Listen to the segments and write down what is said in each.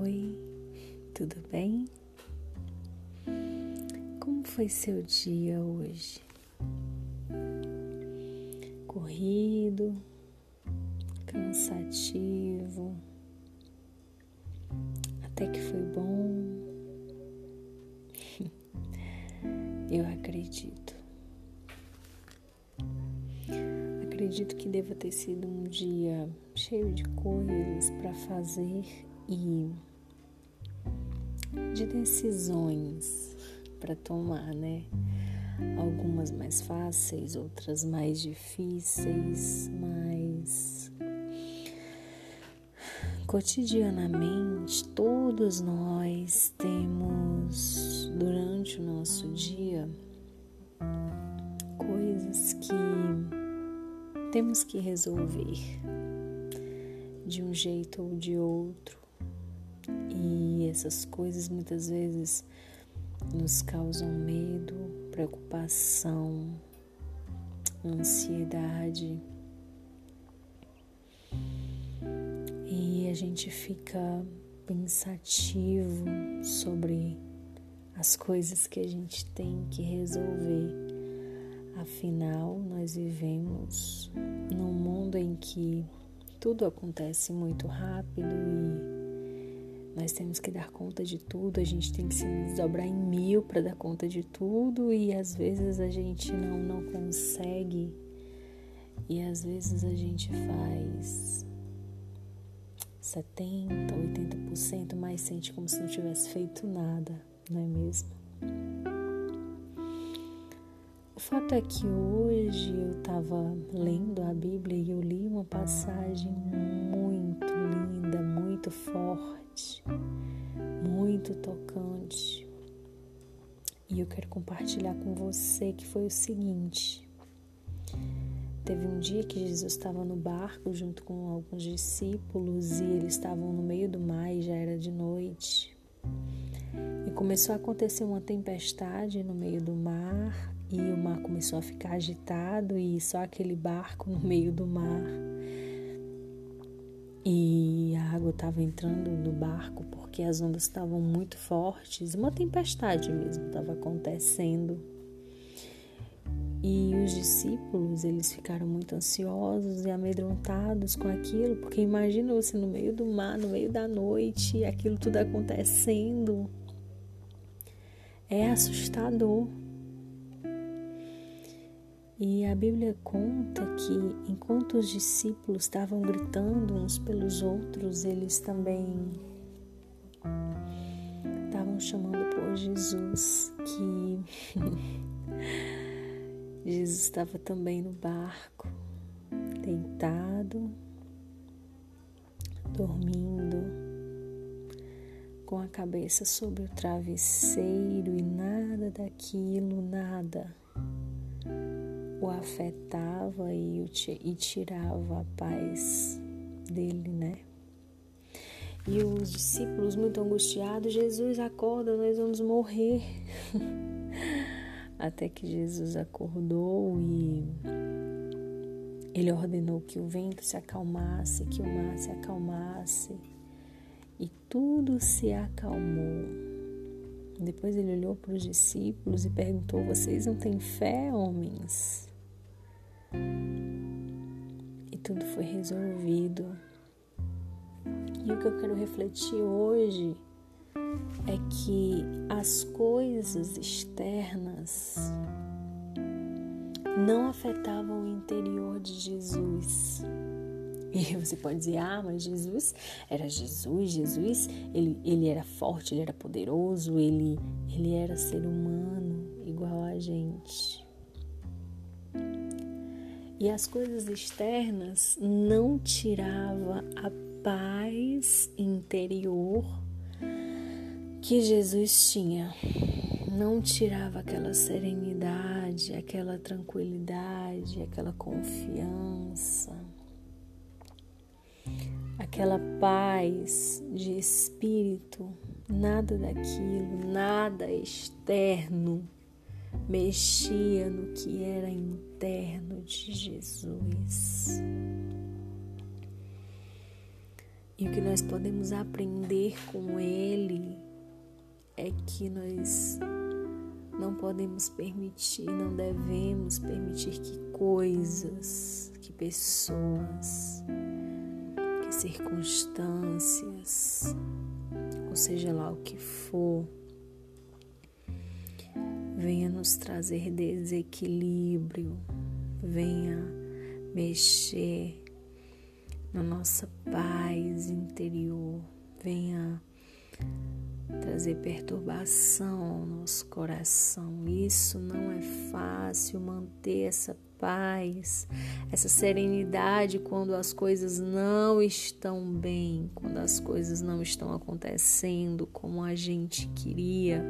Oi, tudo bem? Como foi seu dia hoje? Corrido, cansativo, até que foi bom. Eu acredito. Acredito que deva ter sido um dia cheio de coisas para fazer e de decisões para tomar, né? Algumas mais fáceis, outras mais difíceis, mas cotidianamente todos nós temos durante o nosso dia coisas que temos que resolver de um jeito ou de outro. Essas coisas muitas vezes nos causam medo, preocupação, ansiedade. E a gente fica pensativo sobre as coisas que a gente tem que resolver. Afinal, nós vivemos num mundo em que tudo acontece muito rápido e nós temos que dar conta de tudo, a gente tem que se desdobrar em mil para dar conta de tudo e às vezes a gente não, não consegue e às vezes a gente faz 70, 80%, mas sente como se não tivesse feito nada, não é mesmo? fato é que hoje eu estava lendo a Bíblia e eu li uma passagem muito forte, muito tocante. E eu quero compartilhar com você que foi o seguinte. Teve um dia que Jesus estava no barco junto com alguns discípulos e eles estavam no meio do mar e já era de noite. E começou a acontecer uma tempestade no meio do mar e o mar começou a ficar agitado e só aquele barco no meio do mar. E água estava entrando no barco porque as ondas estavam muito fortes, uma tempestade mesmo estava acontecendo. E os discípulos, eles ficaram muito ansiosos e amedrontados com aquilo, porque imagina você no meio do mar, no meio da noite, aquilo tudo acontecendo. É assustador. E a Bíblia conta que enquanto os discípulos estavam gritando uns pelos outros, eles também estavam chamando por Jesus, que Jesus estava também no barco, deitado, dormindo, com a cabeça sobre o travesseiro e nada daquilo, nada o afetava e, o, e tirava a paz dele, né? E os discípulos, muito angustiados, Jesus acorda, nós vamos morrer. Até que Jesus acordou e ele ordenou que o vento se acalmasse, que o mar se acalmasse. E tudo se acalmou. Depois ele olhou para os discípulos e perguntou: Vocês não têm fé, homens? Tudo foi resolvido. E o que eu quero refletir hoje é que as coisas externas não afetavam o interior de Jesus. E você pode dizer, ah, mas Jesus era Jesus, Jesus, ele, ele era forte, ele era poderoso, ele, ele era ser humano igual a gente. E as coisas externas não tirava a paz interior que Jesus tinha. Não tirava aquela serenidade, aquela tranquilidade, aquela confiança, aquela paz de espírito. Nada daquilo, nada externo mexia no que era interno de Jesus. E o que nós podemos aprender com Ele é que nós não podemos permitir, não devemos permitir que coisas, que pessoas, que circunstâncias, ou seja lá o que for, venha nos trazer desequilíbrio, venha mexer na nossa paz interior, venha trazer perturbação ao nosso coração. Isso não é fácil manter essa paz, essa serenidade quando as coisas não estão bem, quando as coisas não estão acontecendo como a gente queria.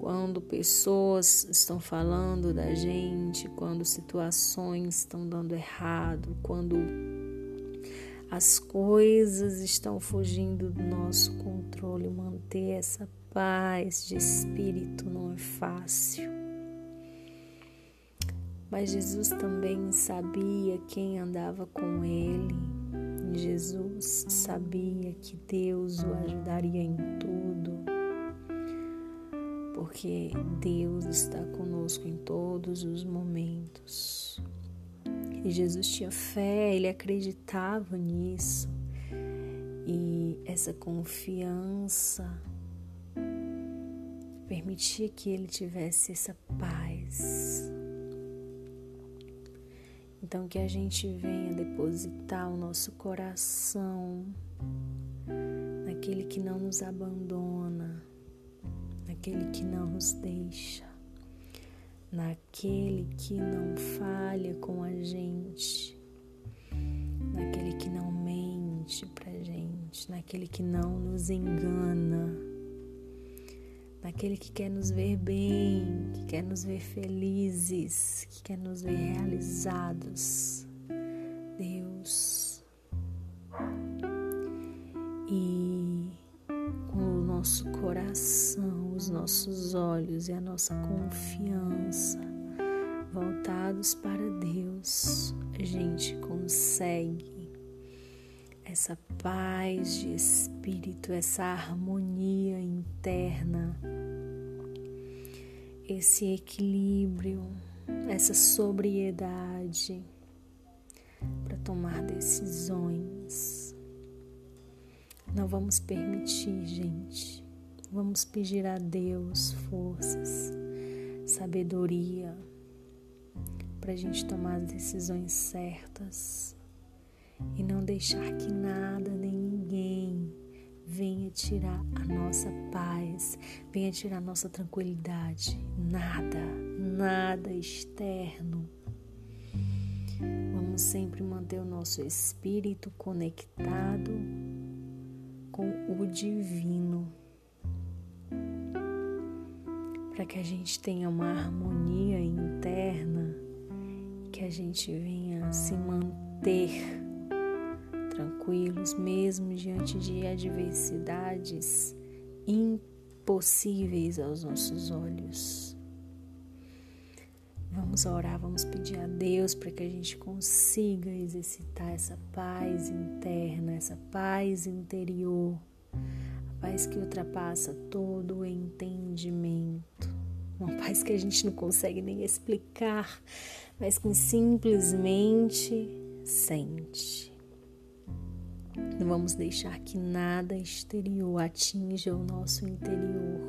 Quando pessoas estão falando da gente, quando situações estão dando errado, quando as coisas estão fugindo do nosso controle. Manter essa paz de espírito não é fácil. Mas Jesus também sabia quem andava com ele. Jesus sabia que Deus o ajudaria em tudo. Porque Deus está conosco em todos os momentos. E Jesus tinha fé, ele acreditava nisso. E essa confiança permitia que ele tivesse essa paz. Então, que a gente venha depositar o nosso coração naquele que não nos abandona, naquele que não nos deixa naquele que não falha com a gente, naquele que não mente pra gente, naquele que não nos engana, naquele que quer nos ver bem, que quer nos ver felizes, que quer nos ver realizados. Deus. E com o nosso coração os nossos olhos e a nossa confiança voltados para Deus, a gente consegue essa paz de espírito, essa harmonia interna, esse equilíbrio, essa sobriedade para tomar decisões. Não vamos permitir, gente, Vamos pedir a Deus forças, sabedoria para a gente tomar as decisões certas e não deixar que nada nem ninguém venha tirar a nossa paz, venha tirar a nossa tranquilidade. Nada, nada externo. Vamos sempre manter o nosso espírito conectado com o divino para que a gente tenha uma harmonia interna, que a gente venha se manter tranquilos mesmo diante de adversidades impossíveis aos nossos olhos. Vamos orar, vamos pedir a Deus para que a gente consiga exercitar essa paz interna, essa paz interior paz que ultrapassa todo o entendimento, uma paz que a gente não consegue nem explicar, mas que simplesmente sente. Não vamos deixar que nada exterior atinja o nosso interior.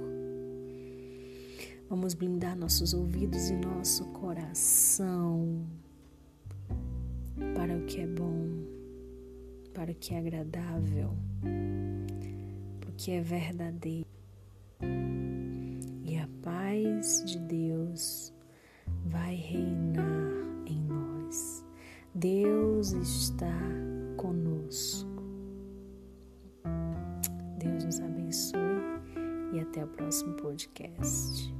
Vamos blindar nossos ouvidos e nosso coração para o que é bom, para o que é agradável que é verdadeiro. E a paz de Deus vai reinar em nós. Deus está conosco. Deus nos abençoe e até o próximo podcast.